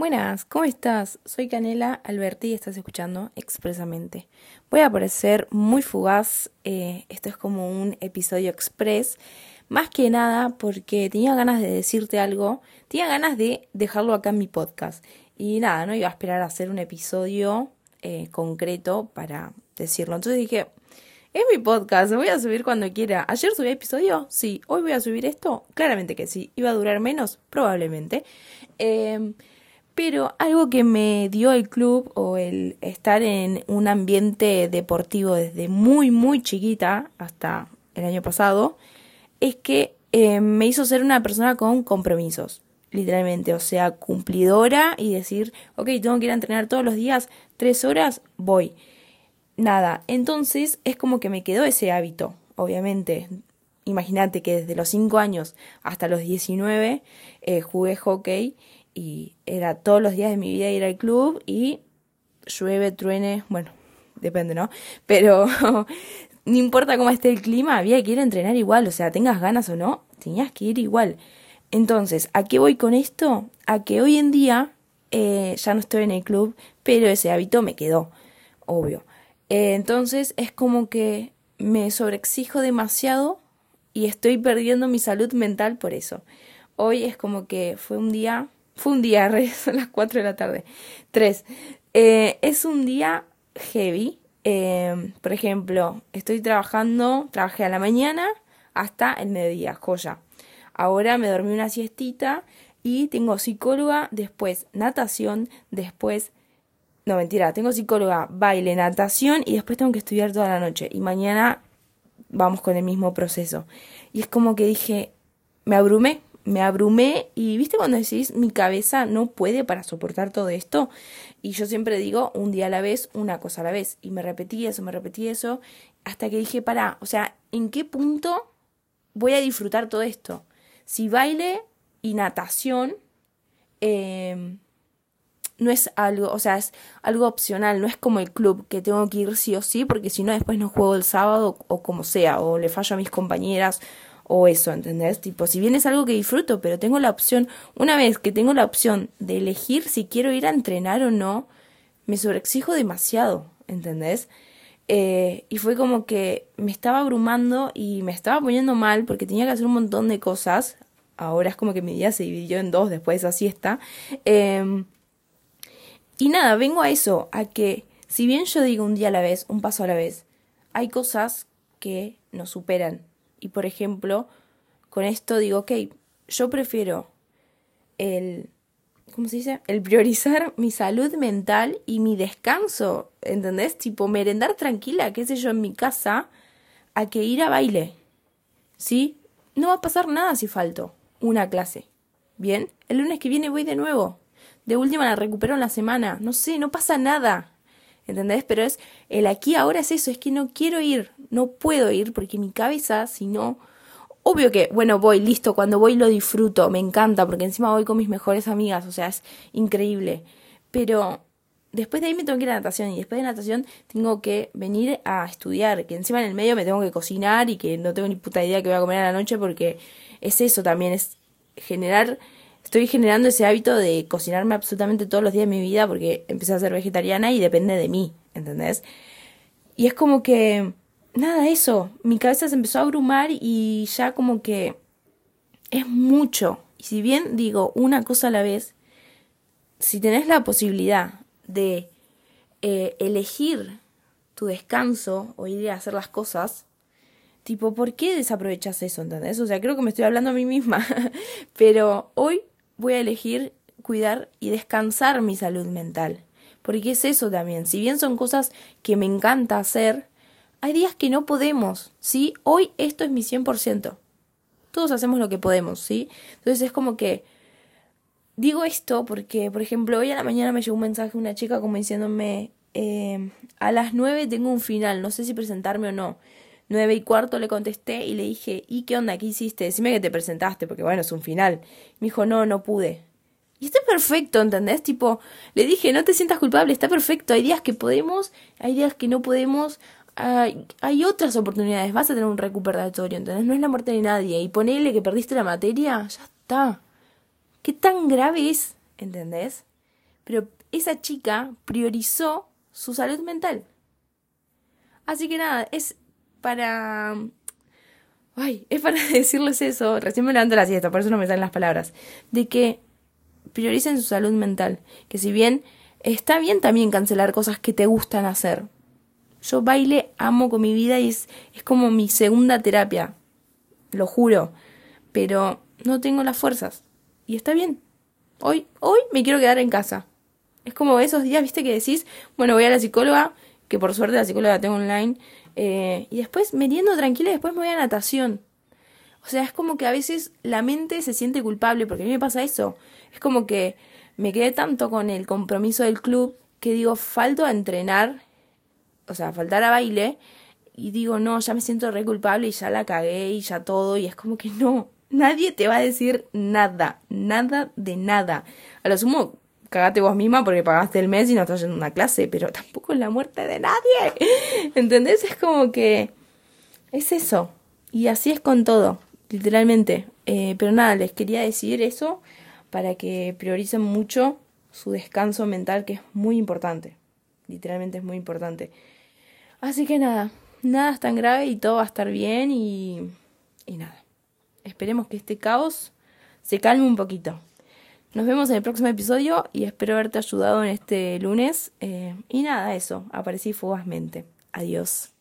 Buenas, ¿cómo estás? Soy Canela Alberti y estás escuchando expresamente. Voy a aparecer muy fugaz, eh, esto es como un episodio express, más que nada porque tenía ganas de decirte algo, tenía ganas de dejarlo acá en mi podcast. Y nada, no iba a esperar a hacer un episodio eh, concreto para decirlo. Entonces dije, es mi podcast, voy a subir cuando quiera. ¿Ayer subí episodio? Sí. ¿Hoy voy a subir esto? Claramente que sí. ¿Iba a durar menos? Probablemente. Eh, pero algo que me dio el club o el estar en un ambiente deportivo desde muy, muy chiquita hasta el año pasado, es que eh, me hizo ser una persona con compromisos, literalmente, o sea, cumplidora y decir, ok, tengo que ir a entrenar todos los días, tres horas, voy. Nada, entonces es como que me quedó ese hábito, obviamente. Imagínate que desde los cinco años hasta los 19 eh, jugué hockey y era todos los días de mi vida ir al club y llueve, truene, bueno, depende, ¿no? Pero no importa cómo esté el clima, había que ir a entrenar igual, o sea, tengas ganas o no, tenías que ir igual. Entonces, ¿a qué voy con esto? A que hoy en día eh, ya no estoy en el club, pero ese hábito me quedó, obvio. Eh, entonces es como que me sobreexijo demasiado y estoy perdiendo mi salud mental por eso. Hoy es como que fue un día fue un día, son las 4 de la tarde. 3. Eh, es un día heavy. Eh, por ejemplo, estoy trabajando, trabajé a la mañana hasta el mediodía, joya. Ahora me dormí una siestita y tengo psicóloga, después natación, después... No, mentira, tengo psicóloga, baile, natación y después tengo que estudiar toda la noche. Y mañana vamos con el mismo proceso. Y es como que dije, me abrumé, me abrumé y viste cuando decís mi cabeza no puede para soportar todo esto y yo siempre digo un día a la vez, una cosa a la vez y me repetí eso, me repetí eso hasta que dije, para, o sea, ¿en qué punto voy a disfrutar todo esto? Si baile y natación eh, no es algo, o sea, es algo opcional, no es como el club que tengo que ir sí o sí porque si no después no juego el sábado o como sea o le fallo a mis compañeras o eso, ¿entendés? Tipo, si bien es algo que disfruto, pero tengo la opción, una vez que tengo la opción de elegir si quiero ir a entrenar o no, me sobreexijo demasiado, ¿entendés? Eh, y fue como que me estaba abrumando y me estaba poniendo mal porque tenía que hacer un montón de cosas. Ahora es como que mi día se dividió en dos después de esa siesta. Em, y nada, vengo a eso, a que si bien yo digo un día a la vez, un paso a la vez, hay cosas que nos superan y por ejemplo, con esto digo, ok, yo prefiero el, ¿cómo se dice? El priorizar mi salud mental y mi descanso, ¿entendés? Tipo, merendar tranquila, qué sé yo, en mi casa, a que ir a baile. ¿Sí? No va a pasar nada si falto una clase. ¿Bien? El lunes que viene voy de nuevo. De última la recupero en la semana. No sé, no pasa nada. ¿Entendés? Pero es el aquí ahora es eso, es que no quiero ir, no puedo ir porque mi cabeza, si no, obvio que, bueno, voy, listo, cuando voy lo disfruto, me encanta, porque encima voy con mis mejores amigas, o sea, es increíble. Pero después de ahí me tengo que ir a natación y después de natación tengo que venir a estudiar, que encima en el medio me tengo que cocinar y que no tengo ni puta idea que voy a comer a la noche porque es eso también, es generar estoy generando ese hábito de cocinarme absolutamente todos los días de mi vida porque empecé a ser vegetariana y depende de mí, ¿entendés? Y es como que, nada, eso, mi cabeza se empezó a abrumar y ya como que es mucho. Y si bien digo una cosa a la vez, si tenés la posibilidad de eh, elegir tu descanso o ir a hacer las cosas, tipo, ¿por qué desaprovechas eso? ¿Entendés? O sea, creo que me estoy hablando a mí misma, pero hoy voy a elegir cuidar y descansar mi salud mental. Porque es eso también. Si bien son cosas que me encanta hacer, hay días que no podemos, ¿sí? Hoy esto es mi 100%. Todos hacemos lo que podemos, ¿sí? Entonces es como que digo esto porque, por ejemplo, hoy a la mañana me llegó un mensaje de una chica como diciéndome, eh, a las 9 tengo un final, no sé si presentarme o no. Nueve y cuarto le contesté y le dije, ¿y qué onda? ¿Qué hiciste? Decime que te presentaste, porque bueno, es un final. Me dijo, no, no pude. Y está perfecto, ¿entendés? Tipo, le dije, no te sientas culpable, está perfecto. Hay días que podemos, hay días que no podemos. Hay, hay otras oportunidades, vas a tener un recuperatorio, ¿entendés? No es la muerte de nadie. Y ponele que perdiste la materia, ya está. ¿Qué tan grave es? ¿Entendés? pero esa chica priorizó su salud mental. Así que nada, es para... Ay, es para decirles eso, recién me levanto la siesta, por eso no me salen las palabras, de que prioricen su salud mental, que si bien está bien también cancelar cosas que te gustan hacer. Yo baile amo con mi vida y es, es como mi segunda terapia, lo juro, pero no tengo las fuerzas. Y está bien. Hoy, hoy me quiero quedar en casa. Es como esos días, viste, que decís, bueno, voy a la psicóloga, que por suerte la psicóloga la tengo online, eh, y después meriendo tranquila después me voy a natación. O sea, es como que a veces la mente se siente culpable, porque a mí me pasa eso. Es como que me quedé tanto con el compromiso del club que digo, falto a entrenar, o sea, faltar a baile, y digo, no, ya me siento re culpable y ya la cagué y ya todo, y es como que no, nadie te va a decir nada, nada de nada. A lo sumo, cagate vos misma porque pagaste el mes y no estás yendo a una clase, pero tampoco es la muerte de nadie. ¿Entendés? Es como que es eso. Y así es con todo, literalmente. Eh, pero nada, les quería decir eso para que prioricen mucho su descanso mental, que es muy importante. Literalmente es muy importante. Así que nada, nada es tan grave y todo va a estar bien y, y nada. Esperemos que este caos se calme un poquito. Nos vemos en el próximo episodio y espero haberte ayudado en este lunes. Eh, y nada, eso, aparecí fugazmente. Adiós.